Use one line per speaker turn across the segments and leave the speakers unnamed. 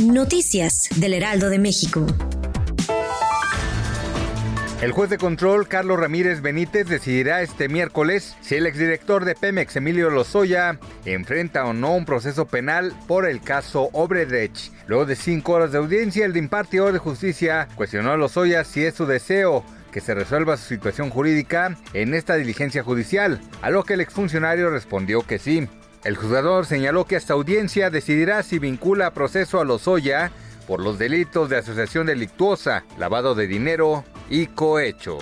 Noticias del Heraldo de México.
El juez de control Carlos Ramírez Benítez decidirá este miércoles si el exdirector de Pemex, Emilio Lozoya, enfrenta o no un proceso penal por el caso Obredech. Luego de cinco horas de audiencia, el impartidor de justicia cuestionó a Lozoya si es su deseo que se resuelva su situación jurídica en esta diligencia judicial, a lo que el exfuncionario respondió que sí. El juzgador señaló que esta audiencia decidirá si vincula a proceso a Lozoya por los delitos de asociación delictuosa, lavado de dinero y cohecho.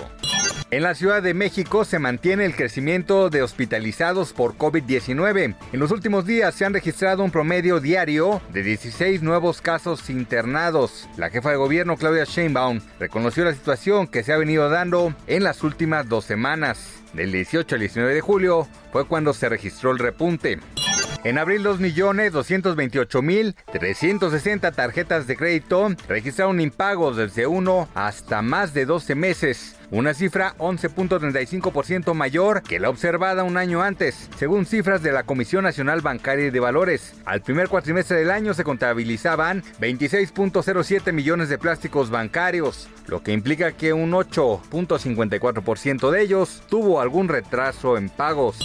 En la Ciudad de México se mantiene el crecimiento de hospitalizados por COVID-19. En los últimos días se han registrado un promedio diario de 16 nuevos casos internados. La jefa de gobierno Claudia Sheinbaum reconoció la situación que se ha venido dando en las últimas dos semanas. Del 18 al 19 de julio fue cuando se registró el repunte. En abril, 2.228.360 tarjetas de crédito registraron impagos desde 1 hasta más de 12 meses una cifra 11.35% mayor que la observada un año antes, según cifras de la Comisión Nacional Bancaria y de Valores. Al primer cuatrimestre del año se contabilizaban 26.07 millones de plásticos bancarios, lo que implica que un 8.54% de ellos tuvo algún retraso en pagos.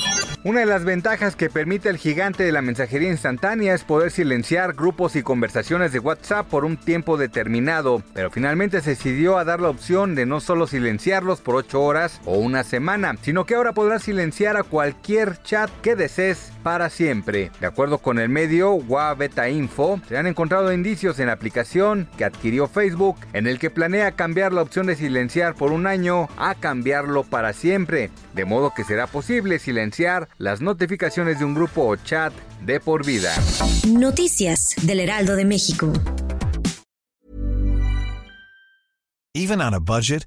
Una de las ventajas que permite el gigante de la mensajería instantánea es poder silenciar grupos y conversaciones de WhatsApp por un tiempo determinado, pero finalmente se decidió a dar la opción de no solo silenciarlos por 8 horas o una semana, sino que ahora podrás silenciar a cualquier chat que desees para siempre. De acuerdo con el medio WA Beta Info, se han encontrado indicios en la aplicación que adquirió Facebook en el que planea cambiar la opción de silenciar por un año a cambiarlo para siempre, de modo que será posible silenciar las notificaciones de un grupo o chat de por vida.
Noticias del Heraldo de México.
Even on a budget,